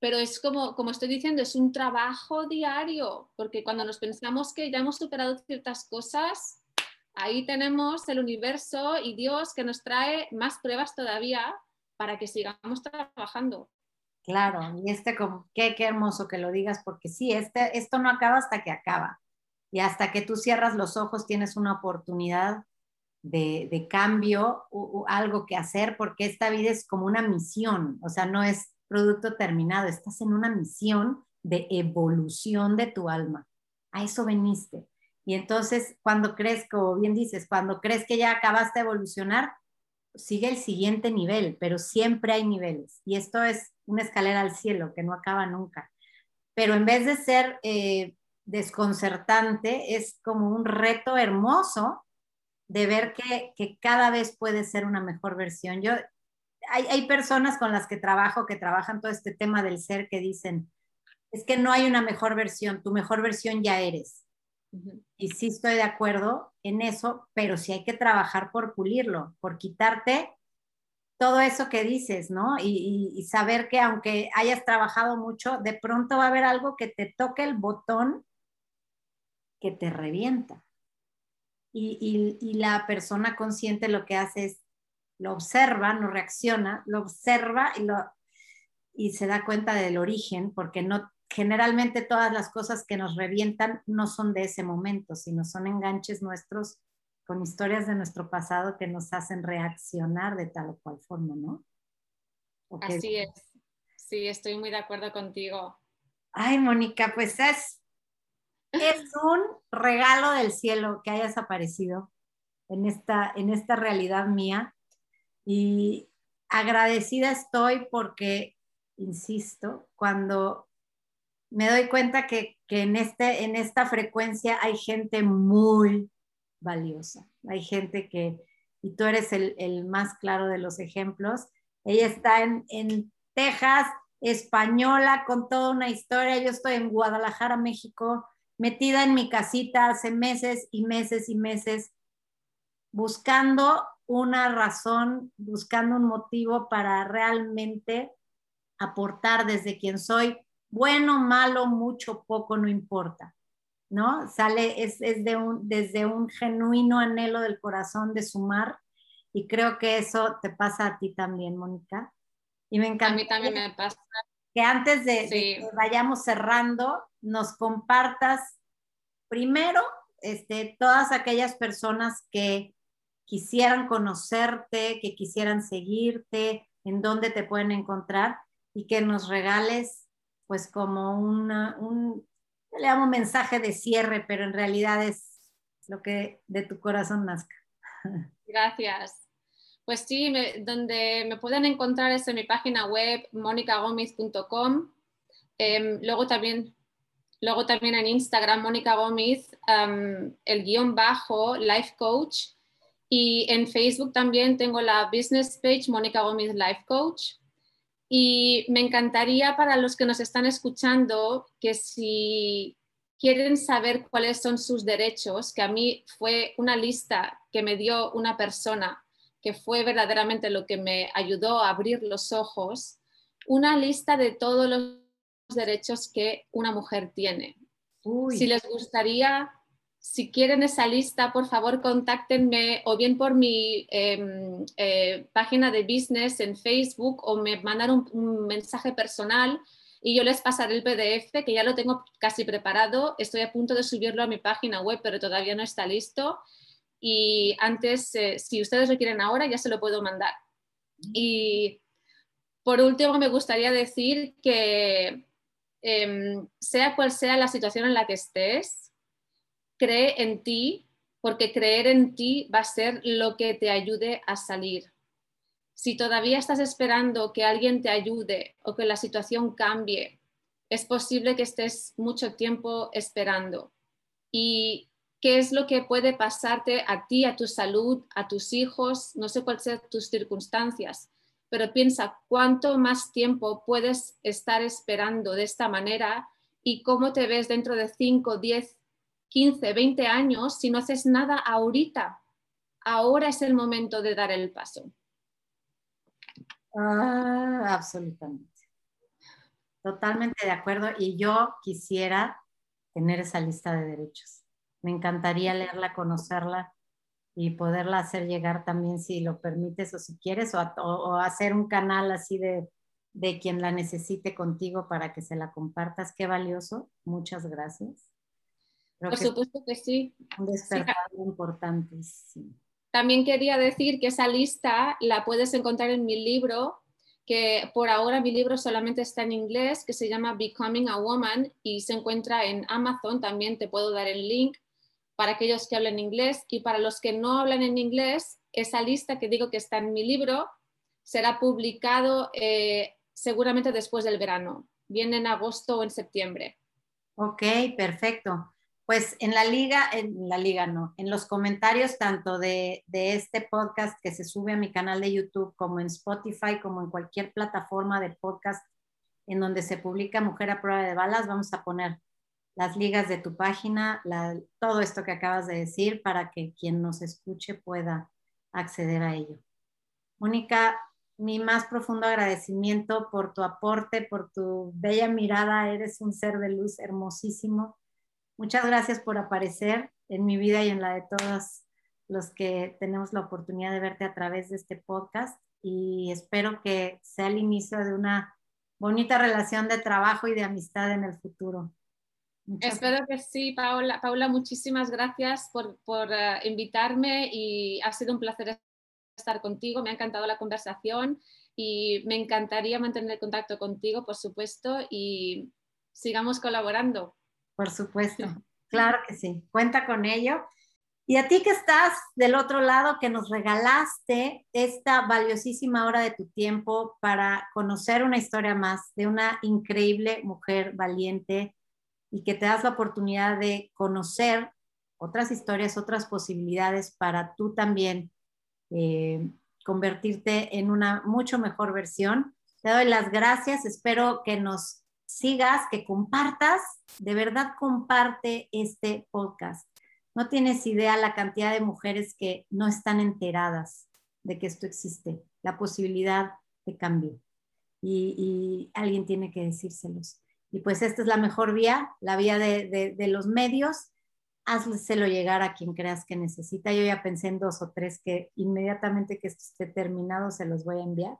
Pero es como, como estoy diciendo, es un trabajo diario, porque cuando nos pensamos que ya hemos superado ciertas cosas, ahí tenemos el universo y Dios que nos trae más pruebas todavía para que sigamos trabajando. Claro, y este como, qué, qué hermoso que lo digas, porque sí, este, esto no acaba hasta que acaba y hasta que tú cierras los ojos tienes una oportunidad de, de cambio o, algo que hacer, porque esta vida es como una misión, o sea, no es producto terminado, estás en una misión de evolución de tu alma. A eso veniste. Y entonces, cuando crees, como bien dices, cuando crees que ya acabaste de evolucionar, sigue el siguiente nivel, pero siempre hay niveles. Y esto es una escalera al cielo que no acaba nunca. Pero en vez de ser eh, desconcertante, es como un reto hermoso de ver que, que cada vez puede ser una mejor versión. Yo, hay, hay, personas con las que trabajo que trabajan todo este tema del ser que dicen, es que no hay una mejor versión, tu mejor versión ya eres. Y sí estoy de acuerdo en eso, pero sí hay que trabajar por pulirlo, por quitarte todo eso que dices, ¿no? Y, y, y, saber que aunque hayas trabajado mucho, de pronto va a haber algo que te toque el botón que te revienta. Y, y, y, la persona consciente lo que hace es, lo observa, no reacciona, lo observa y, lo, y se da cuenta del origen, porque no, generalmente todas las cosas que nos revientan no son de ese momento, sino son enganches nuestros con historias de nuestro pasado que nos hacen reaccionar de tal o cual forma, ¿no? Así es. Sí, estoy muy de acuerdo contigo. Ay, Mónica, pues es, es un regalo del cielo que hayas aparecido en esta, en esta realidad mía. Y agradecida estoy porque, insisto, cuando me doy cuenta que, en, este, en esta frecuencia hay gente muy valiosa, hay gente que, y tú eres el, más claro de los ejemplos, ella está en, en Texas, española, con toda una historia, yo estoy en Guadalajara, México, metida en mi casita hace meses y meses y meses, buscando una razón, buscando un motivo para realmente aportar desde quien soy, bueno, malo, mucho, poco, no importa, ¿no? Sale, es, de un, desde un genuino anhelo del corazón de sumar y creo que eso te pasa a ti también, Mónica. Y me encanta. A mí también me pasa. Que antes de, de que vayamos cerrando, nos compartas primero este, todas aquellas personas que quisieran conocerte, que quisieran seguirte, en dónde te pueden encontrar y que nos regales pues como una, un, le llamo mensaje de cierre, pero en realidad es lo que de tu corazón nazca. Gracias. Pues sí, donde me pueden encontrar es en mi página web monicagomiz.com. Em, luego también Luego también en Instagram, Mónica Gómez, el guion bajo, Life Coach. Y en Facebook también tengo la business page, Mónica Gómez Life Coach. Y me encantaría para los que nos están escuchando que si quieren saber cuáles son sus derechos, que a mí fue una lista que me dio una persona que fue verdaderamente lo que me ayudó a abrir los ojos, una lista de todos los derechos que una mujer tiene. Si les gustaría, si quieren esa lista, por favor contáctenme o bien por mi em, eh, página de business en Facebook o me mandan un, mensaje personal y yo les pasaré el PDF que ya lo tengo casi preparado. Estoy a punto de subirlo a mi página web, pero todavía no está listo. Y antes, eh, si ustedes lo quieren ahora, ya se lo puedo mandar. Y por último, me gustaría decir que Em, sea cual sea la situación en la que estés, cree en ti, porque creer en ti va a ser lo que te ayude a salir. Si todavía estás esperando que alguien te ayude o que la situación cambie, es posible que estés mucho tiempo esperando. ¿Y qué es lo que puede pasarte a ti, a tu salud, a tus hijos? No sé cuáles sean tus circunstancias, pero piensa cuánto más tiempo puedes estar esperando de esta manera y cómo te ves dentro de 5, 10, 15, 20 años si no haces nada ahorita. Ahora es el momento de dar el paso. Ah, absolutamente. Totalmente de acuerdo. Y yo quisiera tener esa lista de derechos. Me encantaría leerla, conocerla y poderla hacer llegar también si lo permites o si quieres, o, hacer un canal así de, de, quien la necesite contigo para que se la compartas. Qué valioso. Muchas gracias. Por supuesto que sí. Un despertar importante. También quería decir que esa lista la puedes encontrar en mi libro, que por ahora mi libro solamente está en inglés, que se llama Becoming a Woman y se encuentra en Amazon. También te puedo dar el link para aquellos que hablan inglés y para los que no hablan en inglés, esa lista que digo que está en mi libro será publicado eh, seguramente después del verano, viene en agosto o en septiembre. Ok, perfecto. Pues en la liga, en la liga no, en los comentarios tanto de este podcast que se sube a mi canal de YouTube como en Spotify, como en cualquier plataforma de podcast en donde se publica Mujer a prueba de balas, vamos a poner las ligas de tu página, todo esto que acabas de decir para que quien nos escuche pueda acceder a ello. Mónica, mi más profundo agradecimiento por tu aporte, por tu bella mirada, eres un ser de luz hermosísimo. Muchas gracias por aparecer en mi vida y en la de todos los que tenemos la oportunidad de verte a través de este podcast y espero que sea el inicio de una bonita relación de trabajo y de amistad en el futuro. Espero que sí, Paula. Paula, muchísimas gracias por, por eh, invitarme y ha sido un placer estar contigo, me ha encantado la conversación y me encantaría mantener contacto contigo, por supuesto, y sigamos colaborando. Por supuesto, claro que sí, cuenta con ello. Y a ti que estás del otro lado, que nos regalaste esta valiosísima hora de tu tiempo para conocer una historia más de una increíble mujer valiente y que te das la oportunidad de conocer otras historias, otras posibilidades para tú también eh, convertirte en una mucho mejor versión. Te doy las gracias, espero que nos sigas, que compartas, de verdad comparte este podcast no tienes idea la cantidad de mujeres que no están enteradas de que esto existe, la posibilidad de cambio. Y, alguien tiene que decírselos. Y pues esta es la mejor vía, la vía de, los medios. Hazselo llegar a quien creas que necesita. Yo ya pensé en dos o tres que inmediatamente que esto esté terminado se los voy a enviar.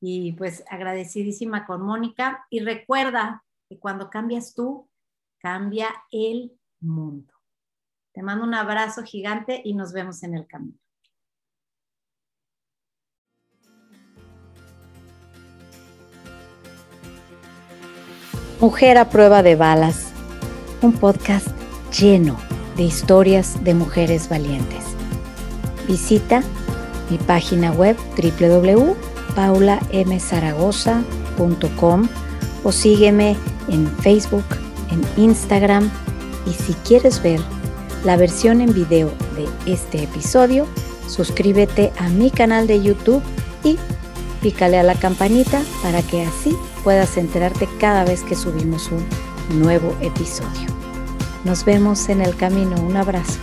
Y pues agradecidísima con Mónica. Y recuerda que cuando cambias tú, cambia el mundo. Te mando un abrazo gigante y nos vemos en el camino. Mujer a prueba de balas, un podcast lleno de historias de mujeres valientes. Visita mi página web www.paulamzaragoza.com o sígueme en Facebook, en Instagram y si quieres ver la versión en video de este episodio, suscríbete a mi canal de YouTube y pícale a la campanita para que así puedas enterarte cada vez que subimos un nuevo episodio. Nos vemos en el camino. Un abrazo.